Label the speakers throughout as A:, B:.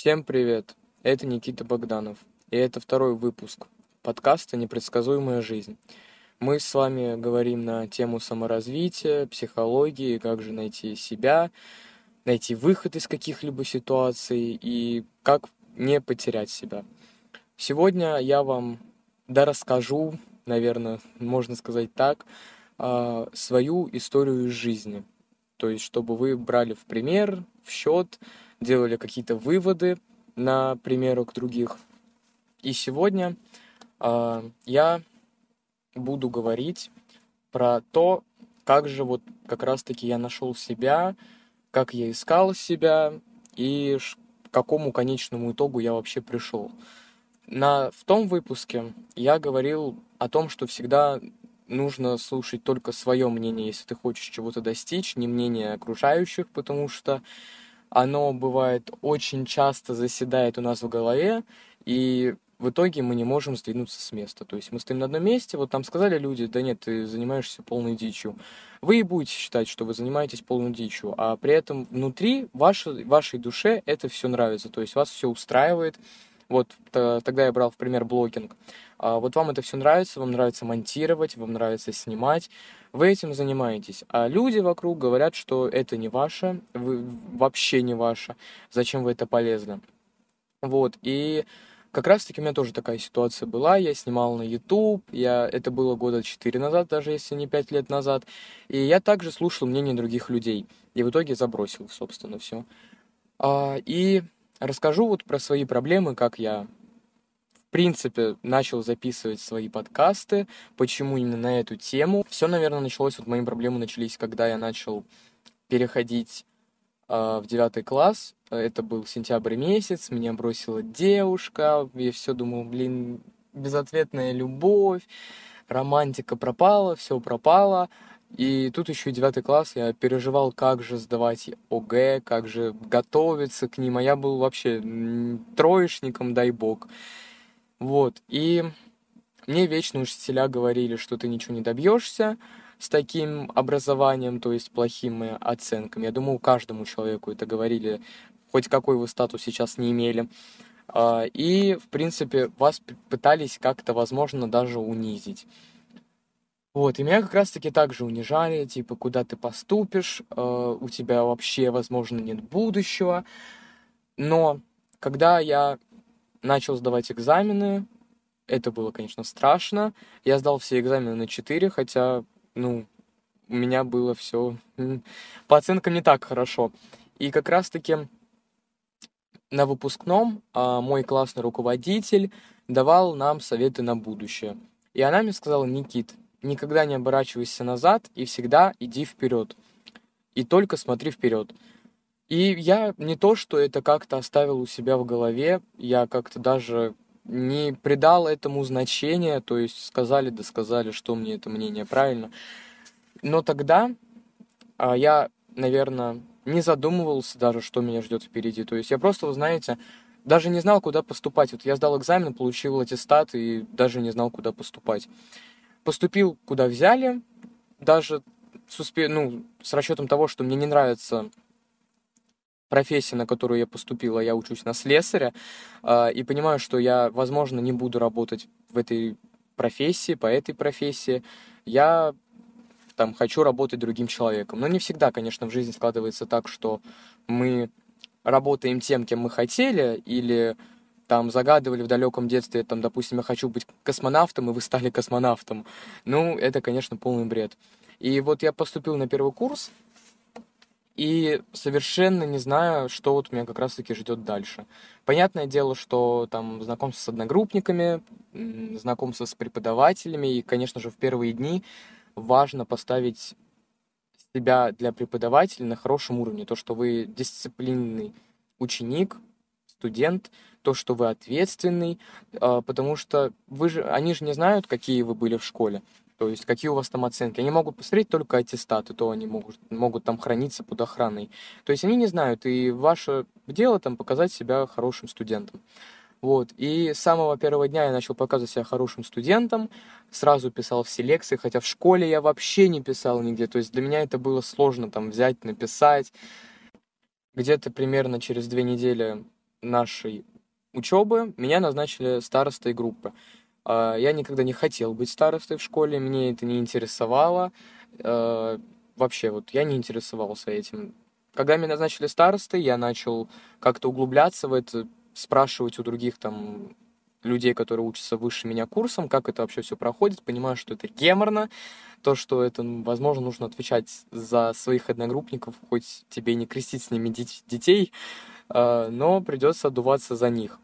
A: Всем привет! Это Никита Богданов, и это второй выпуск подкаста «Непредсказуемая жизнь». Мы с вами говорим на тему саморазвития, психологии, как же найти себя, найти выход из каких-либо ситуаций и как не потерять себя. Сегодня я вам да расскажу, наверное, можно сказать так, а, свою историю из жизни. То есть, чтобы вы брали в пример, в счет, делали какие-то выводы на примерах других. И сегодня э, я буду говорить про то, как же вот как раз-таки я нашел себя, как я искал себя и к какому конечному итогу я вообще пришел. На, в том выпуске я говорил о том, что всегда нужно слушать только свое мнение, если ты хочешь чего-то достичь, не мнение окружающих, потому что оно бывает очень часто заседает у нас в голове, и в итоге мы не можем сдвинуться с места. То есть мы стоим на одном месте, вот там сказали люди, да нет, ты занимаешься полной дичью. Вы и будете считать, что вы занимаетесь полной дичью, а при этом внутри вашей, вашей душе это все нравится, то есть вас все устраивает. Вот тогда я брал в пример блогинг. А вот вам это все нравится, вам нравится монтировать, вам нравится снимать, вы этим занимаетесь. А люди вокруг говорят, что это не ваше, вы, вообще не ваше, зачем вы это полезли. Вот, и как раз-таки у меня тоже такая ситуация была. Я снимал на YouTube, я, это было года 4 назад, даже если не 5 лет назад. И я также слушал мнение других людей. И в итоге забросил, собственно, все. А, и расскажу вот про свои проблемы, как я принципе, начал записывать свои подкасты. Почему именно на эту тему? Все, наверное, началось, вот мои проблемы начались, когда я начал переходить э, в девятый класс. Это был сентябрь месяц, меня бросила девушка, я все думал, блин, безответная любовь, романтика пропала, все пропало. И тут еще и девятый класс, я переживал, как же сдавать ОГЭ, как же готовиться к ним, а я был вообще троечником, дай бог. Вот, и мне вечно учителя говорили, что ты ничего не добьешься с таким образованием, то есть плохими оценками. Я думаю, каждому человеку это говорили, хоть какой вы статус сейчас не имели. А, и, в принципе, вас пытались как-то, возможно, даже унизить. Вот, и меня как раз-таки также унижали, типа, куда ты поступишь, а, у тебя вообще, возможно, нет будущего. Но когда я начал сдавать экзамены. Это было, конечно, страшно. Я сдал все экзамены на 4, хотя, ну, у меня было все по оценкам не так хорошо. И как раз-таки на выпускном а, мой классный руководитель давал нам советы на будущее. И она мне сказала, Никит, никогда не оборачивайся назад и всегда иди вперед. И только смотри вперед. И я не то, что это как-то оставил у себя в голове, я как-то даже не придал этому значения, то есть сказали да сказали, что мне это мнение правильно. Но тогда а, я, наверное, не задумывался даже, что меня ждет впереди. То есть я просто, вы знаете, даже не знал, куда поступать. Вот я сдал экзамен, получил аттестат и даже не знал, куда поступать. Поступил, куда взяли, даже с, успе... ну, с расчетом того, что мне не нравится профессия, на которую я поступила, я учусь на слесаря, а, и понимаю, что я, возможно, не буду работать в этой профессии, по этой профессии, я там хочу работать другим человеком. Но не всегда, конечно, в жизни складывается так, что мы работаем тем, кем мы хотели, или там загадывали в далеком детстве, там, допустим, я хочу быть космонавтом, и вы стали космонавтом. Ну, это, конечно, полный бред. И вот я поступил на первый курс, и совершенно не знаю, что вот меня как раз-таки ждет дальше. Понятное дело, что там знакомство с одногруппниками, знакомство с преподавателями, и, конечно же, в первые дни важно поставить себя для преподавателя на хорошем уровне. То, что вы дисциплинный ученик, студент, то, что вы ответственный, а, потому что вы же, они же не знают, какие вы были в школе. То есть какие у вас там оценки. Они могут посмотреть только аттестаты, то они могут, могут там храниться под охраной. То есть они не знают, и ваше дело там показать себя хорошим студентом. Вот. И с самого первого дня я начал показывать себя хорошим студентом, сразу писал все лекции, хотя в школе я вообще не писал нигде. То есть для меня это было сложно там взять, написать. Где-то примерно через две недели нашей учебы меня назначили старостой группы. А, я никогда не хотел быть старостой в школе, мне это не интересовало. А, вообще, вот я не интересовался этим. Когда меня назначили старостой, я начал как-то углубляться в это, спрашивать у других там людей, которые учатся выше меня курсом, как это вообще все проходит, понимаю, что это геморно, то, что это, возможно, нужно отвечать за своих одногруппников, хоть тебе не крестить с ними детей, но придется отдуваться за них.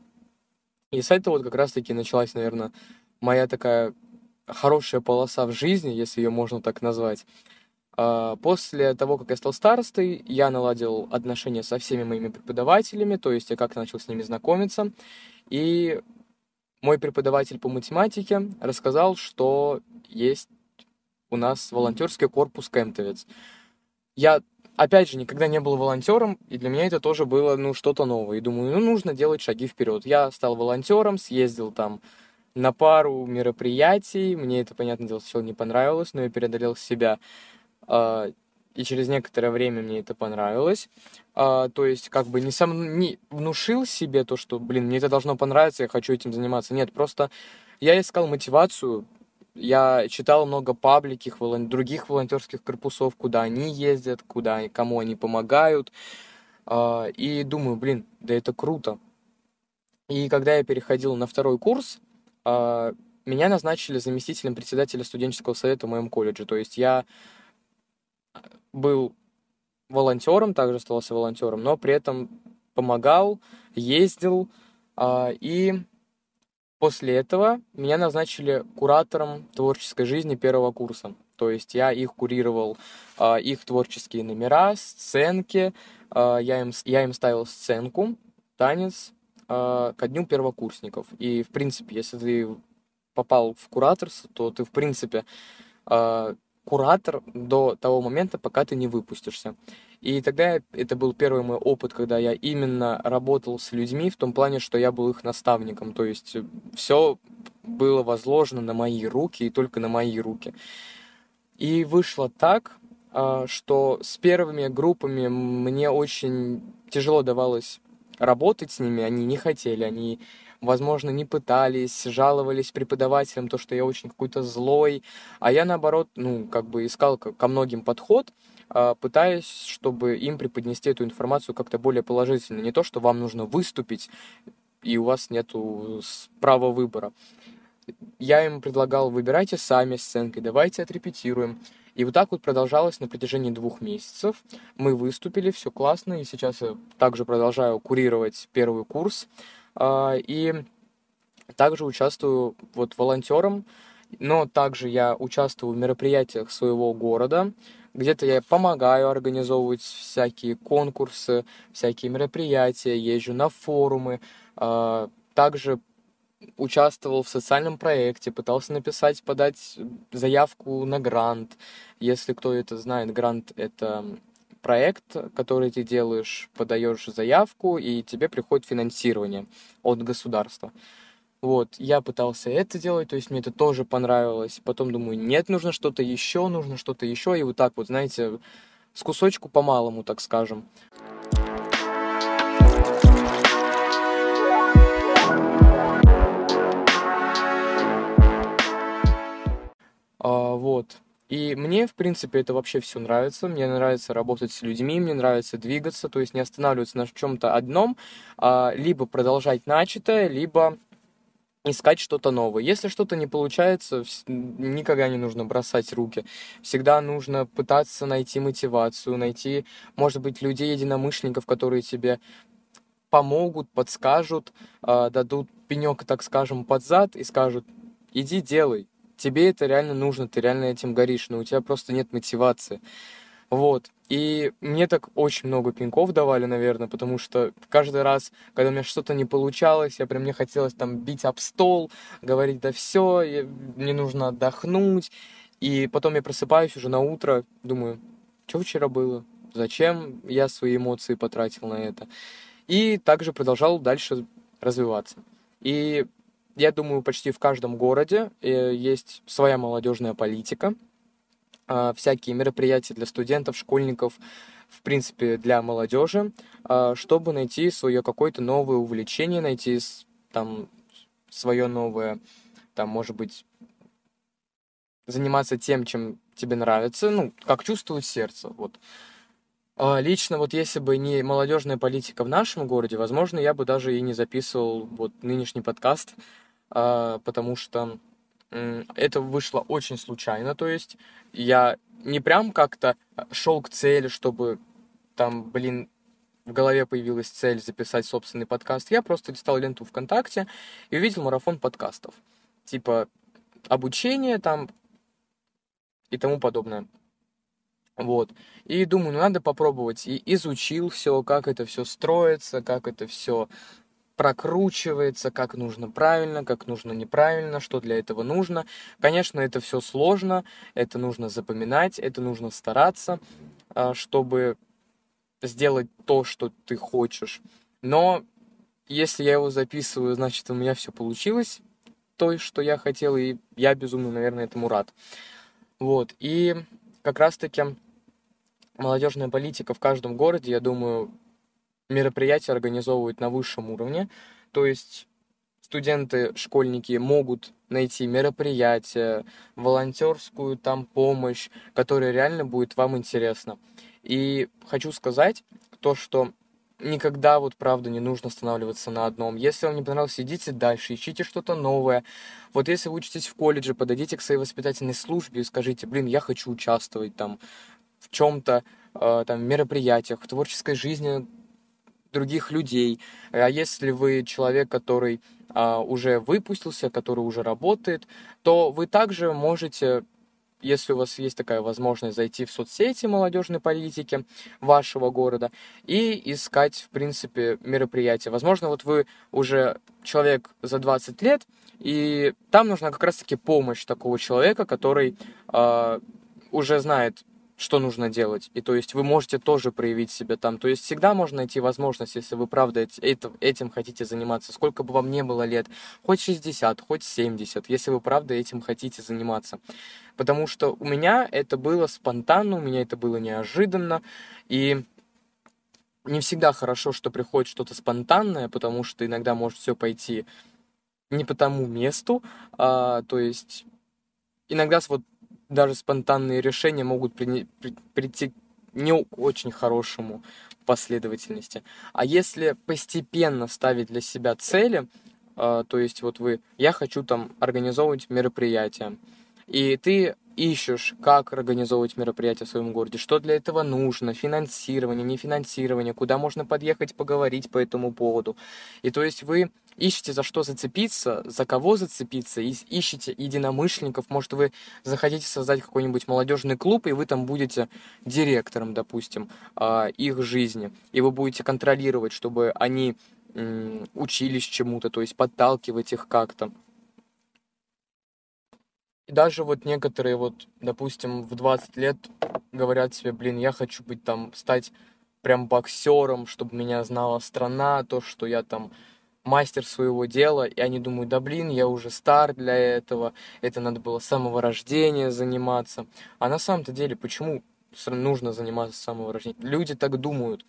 A: И с этого вот как раз-таки началась, наверное, моя такая хорошая полоса в жизни, если ее можно так назвать. А, после того, как я стал старостой, я наладил отношения со всеми моими преподавателями, то есть я как-то начал с ними знакомиться. И мой преподаватель по математике рассказал, что есть у нас волонтерский корпус Кемтовец. Я, опять же, никогда не был волонтером, и для меня это тоже было, ну, что-то новое. И думаю, ну, нужно делать шаги вперед. Я стал волонтером, съездил там на пару мероприятий. Мне это, понятное дело, сначала не понравилось, но я преодолел себя. А, и через некоторое время мне это понравилось. А, то есть, как бы не сам не внушил себе то, что, блин, мне это должно понравиться, я хочу этим заниматься. Нет, просто я искал мотивацию, я читал много пабликих, волон... других волонтерских корпусов, куда они ездят, куда, кому они помогают. А, и думаю, блин, да это круто. И когда я переходил на второй курс, а, меня назначили заместителем председателя студенческого совета в моем колледже. То есть я был волонтером, также остался волонтером, но при этом помогал, ездил. А, и после этого меня назначили куратором творческой жизни первого курса. То есть я их курировал, а, их творческие номера, сценки. А, я, им, я им ставил сценку, танец ко дню первокурсников. И, в принципе, если ты попал в кураторство, то ты, в принципе, куратор до того момента, пока ты не выпустишься. И тогда это был первый мой опыт, когда я именно работал с людьми в том плане, что я был их наставником. То есть все было возложено на мои руки и только на мои руки. И вышло так, а, что с первыми группами мне очень тяжело давалось работать с ними, они не хотели, они возможно, не пытались, жаловались преподавателям, то, что я очень какой-то злой, а я, наоборот, ну, как бы искал ко многим подход, а, пытаясь, чтобы им преподнести эту информацию как-то более положительно. Не то, что вам нужно выступить, и у вас нет права выбора. Я им предлагал, выбирайте сами сценки, давайте отрепетируем. И вот так вот продолжалось на протяжении двух месяцев. Мы выступили, все классно, и сейчас я также продолжаю курировать первый курс. А, и также участвую вот волонтером, но также я участвую в мероприятиях своего города, где-то я помогаю организовывать всякие конкурсы, всякие мероприятия, езжу на форумы, а, также участвовал в социальном проекте, пытался написать, подать заявку на грант. Если кто это знает, грант это проект, который ты делаешь, подаешь заявку, и тебе приходит финансирование от государства. Вот, я пытался это делать, то есть мне это тоже понравилось. Потом думаю, нет, нужно что-то еще, нужно что-то еще, и вот так вот, знаете, с кусочку по малому, так скажем. А, вот. И мне, в принципе, это вообще все нравится. Мне нравится работать с людьми, мне нравится двигаться, то есть не останавливаться на чем-то одном, а либо продолжать начатое, либо искать что-то новое. Если что-то не получается, никогда не нужно бросать руки. Всегда нужно пытаться найти мотивацию, найти, может быть, людей-единомышленников, которые тебе помогут, подскажут, а, дадут пенек, так скажем, под зад и скажут, иди делай, тебе это реально нужно, ты реально этим горишь, но у тебя просто нет мотивации. Вот. И мне так очень много пинков давали, наверное, потому что каждый раз, когда у меня что-то не получалось, я прям мне хотелось там бить об стол, говорить, да все, мне нужно отдохнуть. И потом я просыпаюсь уже на утро, думаю, что вчера было? Зачем я свои эмоции потратил на это? И также продолжал дальше развиваться. И я думаю, почти в каждом городе э, есть своя молодежная политика. э, всякие мероприятия для студентов, школьников, в принципе, для молодежи, э, чтобы найти свое какое-то новое увлечение, найти там свое новое, там, может быть, заниматься тем, чем тебе нравится, ну, как чувствует сердце, вот. А, лично вот если бы не молодежная политика в нашем городе, возможно, я бы даже и не записывал вот нынешний подкаст, а, потому что это вышло очень случайно, то есть я не прям как-то шел к цели, чтобы там, блин, в голове появилась цель записать собственный подкаст, я просто листал ленту ВКонтакте и увидел марафон подкастов. Типа обучение там и тому подобное. Вот. И думаю, ну надо попробовать. И изучил все, как это все строится, как это все прокручивается, как нужно правильно, как нужно неправильно, что для этого нужно. Конечно, это все сложно, это нужно запоминать, это нужно стараться, а, чтобы сделать то, что ты хочешь. Но если я его записываю, значит, у меня все получилось, то, что я хотел, и я безумно, наверное, этому рад. Вот, и как раз-таки молодежная политика в каждом городе, я думаю, мероприятия организовывают на высшем уровне. То есть студенты, школьники могут найти мероприятие, волонтерскую там помощь, которая реально будет вам интересна. И хочу сказать то, что никогда вот правда не нужно останавливаться на одном. Если вам не понравилось, идите дальше, ищите что-то новое. Вот если вы учитесь в колледже, подойдите к своей воспитательной службе и скажите, блин, я хочу участвовать там в чем-то, э, там, мероприятиях, в творческой жизни других людей. А если вы человек, который э, уже выпустился, который уже работает, то вы также можете если у вас есть такая возможность зайти в соцсети молодежной политики вашего города и искать, в принципе, мероприятия. Возможно, вот вы уже человек за 20 лет, и там нужна как раз-таки помощь такого человека, который э, уже знает что нужно делать. И то есть вы можете тоже проявить себя там. То есть всегда можно найти возможность, если вы правда этим хотите заниматься, сколько бы вам не было лет, хоть 60, хоть 70, если вы правда этим хотите заниматься. Потому что у меня это было спонтанно, у меня это было неожиданно, и не всегда хорошо, что приходит что-то спонтанное, потому что иногда может все пойти не по тому месту, а, то есть иногда вот даже спонтанные решения могут при, при, прийти не очень хорошему последовательности. А если постепенно ставить для себя цели, э, то есть вот вы, я хочу там организовывать мероприятие, и ты ищешь, как организовывать мероприятие в своем городе, что для этого нужно, финансирование, не финансирование, куда можно подъехать, поговорить по этому поводу. И то есть вы ищете за что зацепиться, за кого зацепиться, и ищете единомышленников. Может, вы захотите создать какой-нибудь молодежный клуб, и вы там будете директором, допустим, а, их жизни, и вы будете контролировать, чтобы они учились чему-то, то есть подталкивать их как-то. И даже вот некоторые вот, допустим, в 20 лет говорят себе, блин, я хочу быть там, стать прям боксером, чтобы меня знала страна, то, что я там мастер своего дела, и они думают, да блин, я уже стар для этого, это надо было с самого рождения заниматься. А на самом-то деле, почему нужно заниматься с самого рождения? Люди так думают.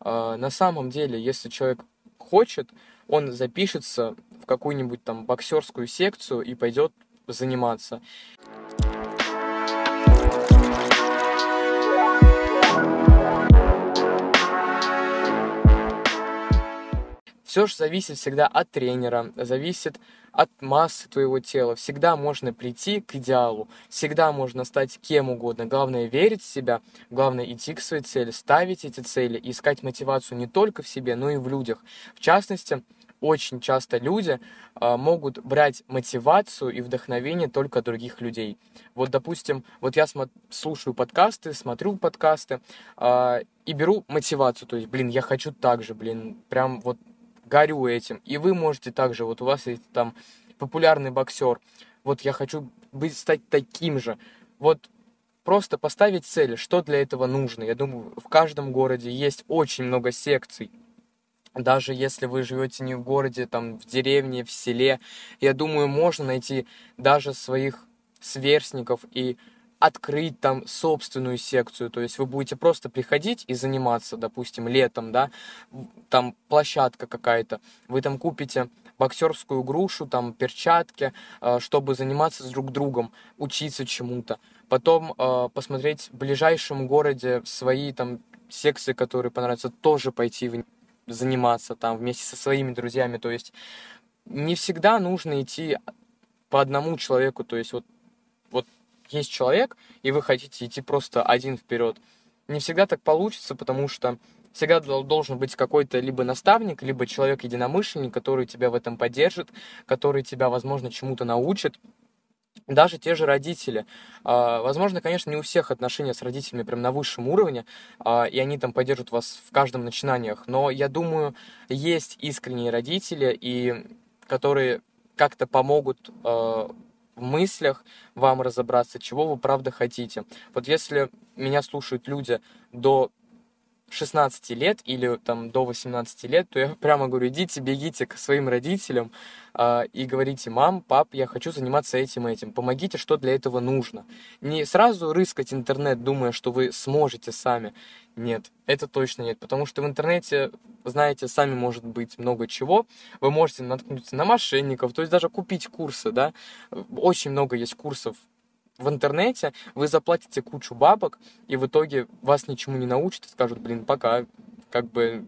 A: А, на самом деле, если человек хочет, он запишется в какую-нибудь там боксерскую секцию и пойдет заниматься. Все же зависит всегда от тренера, зависит от массы твоего тела. Всегда можно прийти к идеалу, всегда можно стать кем угодно. Главное верить в себя, главное идти к своей цели, ставить эти цели, искать мотивацию не только в себе, но и в людях. В частности, очень часто люди э, могут брать мотивацию и вдохновение только других людей. Вот, допустим, вот я смо- слушаю подкасты, смотрю подкасты э, и беру мотивацию, то есть, блин, я хочу так же, блин, прям вот горю этим. И вы можете также, вот у вас есть там популярный боксер, вот я хочу быть, стать таким же. Вот просто поставить цели, что для этого нужно. Я думаю, в каждом городе есть очень много секций, даже если вы живете не в городе, там, в деревне, в селе, я думаю, можно найти даже своих сверстников и открыть там собственную секцию, то есть вы будете просто приходить и заниматься, допустим, летом, да, там площадка какая-то, вы там купите боксерскую грушу, там перчатки, э, чтобы заниматься с друг другом, учиться чему-то. Потом э, посмотреть в ближайшем городе свои там секции, которые понравятся, тоже пойти заниматься там вместе со своими друзьями. То есть не всегда нужно идти по одному человеку, то есть вот есть человек, и вы хотите идти просто один вперед. Не всегда так получится, потому что всегда должен быть какой-то либо наставник, либо человек-единомышленник, который тебя в этом поддержит, который тебя, возможно, чему-то научит. Даже те же родители. А, возможно, конечно, не у всех отношения с родителями прям на высшем уровне, а, и они там поддержат вас в каждом начинаниях. Но я думаю, есть искренние родители, и которые как-то помогут а, в мыслях вам разобраться, чего вы правда хотите. Вот если меня слушают люди до 16 лет или там до 18 лет, то я прямо говорю, идите, бегите к своим родителям э, и говорите, мам, пап, я хочу заниматься этим и этим, помогите, что для этого нужно. Не сразу рыскать интернет, думая, что вы сможете сами. Нет, это точно нет, потому что в интернете, знаете, сами может быть много чего. Вы можете наткнуться на мошенников, то есть даже купить курсы, да. Очень много есть курсов в интернете, вы заплатите кучу бабок, и в итоге вас ничему не научат и скажут, блин, пока, как бы,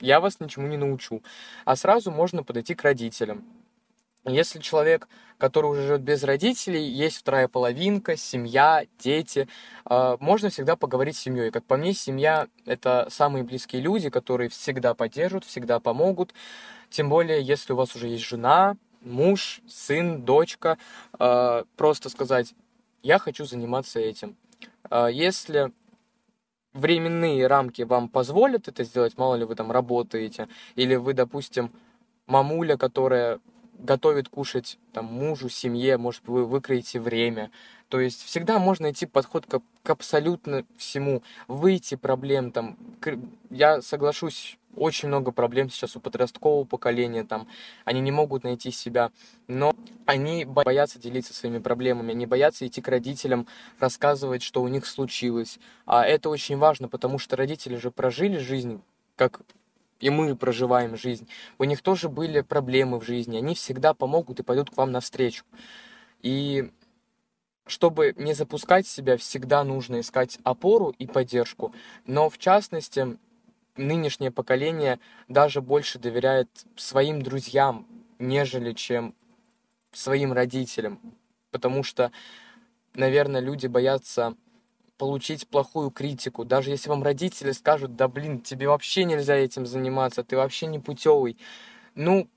A: я вас ничему не научу. А сразу можно подойти к родителям. Если человек, который уже живет без родителей, есть вторая половинка, семья, дети, э, можно всегда поговорить с семьей. Как по мне, семья — это самые близкие люди, которые всегда поддержат, всегда помогут. Тем более, если у вас уже есть жена, муж, сын, дочка, э, просто сказать, я хочу заниматься этим. А, если временные рамки вам позволят это сделать, мало ли вы там работаете, или вы, допустим, мамуля, которая готовит кушать там мужу, семье, может, вы выкроете время. То есть всегда можно найти подход к, к абсолютно всему, выйти проблем там. Я соглашусь очень много проблем сейчас у подросткового поколения, там, они не могут найти себя, но они боятся делиться своими проблемами, они боятся идти к родителям, рассказывать, что у них случилось. А это очень важно, потому что родители же прожили жизнь, как и мы проживаем жизнь. У них тоже были проблемы в жизни, они всегда помогут и пойдут к вам навстречу. И чтобы не запускать себя, всегда нужно искать опору и поддержку. Но в частности, нынешнее поколение даже больше доверяет своим друзьям, нежели чем своим родителям. Потому что, наверное, люди боятся получить плохую критику. Даже если вам родители скажут, да блин, тебе вообще нельзя этим заниматься, ты вообще не путевый. Ну,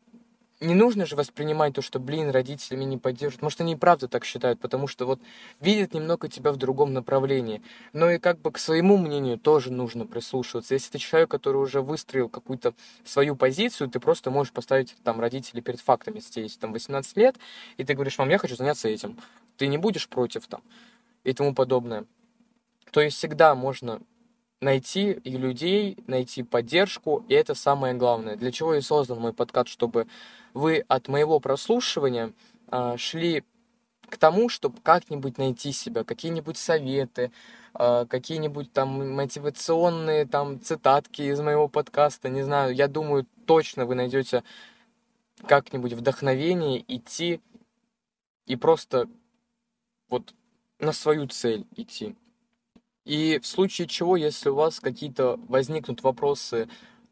A: не нужно же воспринимать то, что, блин, родители меня не поддерживают. Может, они и правда так считают, потому что вот видят немного тебя в другом направлении. Но и как бы к своему мнению тоже нужно прислушиваться. Если ты человек, который уже выстроил какую-то свою позицию, ты просто можешь поставить там родителей перед фактами. Если тебе там 18 лет, и ты говоришь, мам, я хочу заняться этим. Ты не будешь против там и тому подобное. То есть всегда можно найти людей, найти поддержку, и это самое главное. Для чего и создан мой подкаст, чтобы вы от моего прослушивания э, шли к тому, чтобы как-нибудь найти себя, какие-нибудь советы, э, какие-нибудь там мотивационные там цитатки из моего подкаста, не знаю, я думаю, точно вы найдете как-нибудь вдохновение идти и просто вот на свою цель идти. И в случае чего, если у вас какие-то возникнут вопросы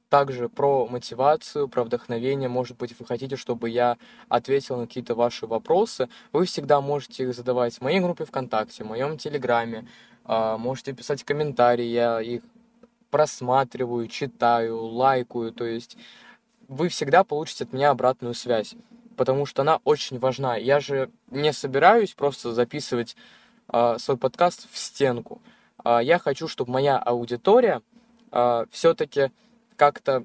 A: также про мотивацию, про вдохновение, может быть, вы хотите, чтобы я ответил на какие-то ваши вопросы, вы всегда можете их задавать в моей группе ВКонтакте, в моем Телеграме, а, можете писать комментарии, я их просматриваю, читаю, лайкаю, то есть вы всегда получите от меня обратную связь, потому что она очень важна. Я же не собираюсь просто записывать э, свой подкаст в стенку. Э, я хочу, чтобы моя аудитория э, все-таки как-то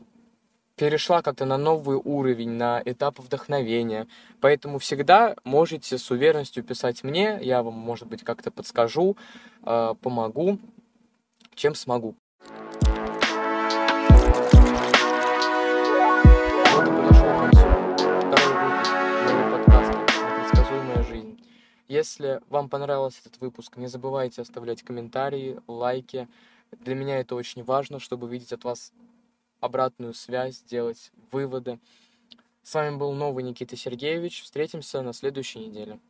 A: перешла как-то на новый уровень, на этап вдохновения. Поэтому всегда можете с уверенностью писать мне, я вам, может быть, как-то подскажу, э, помогу, чем смогу. Если вам понравился этот выпуск, не забывайте оставлять комментарии, лайки. Для меня это очень важно, чтобы видеть от вас обратную связь, делать выводы. С вами был новый Никита Сергеевич. Встретимся на следующей неделе.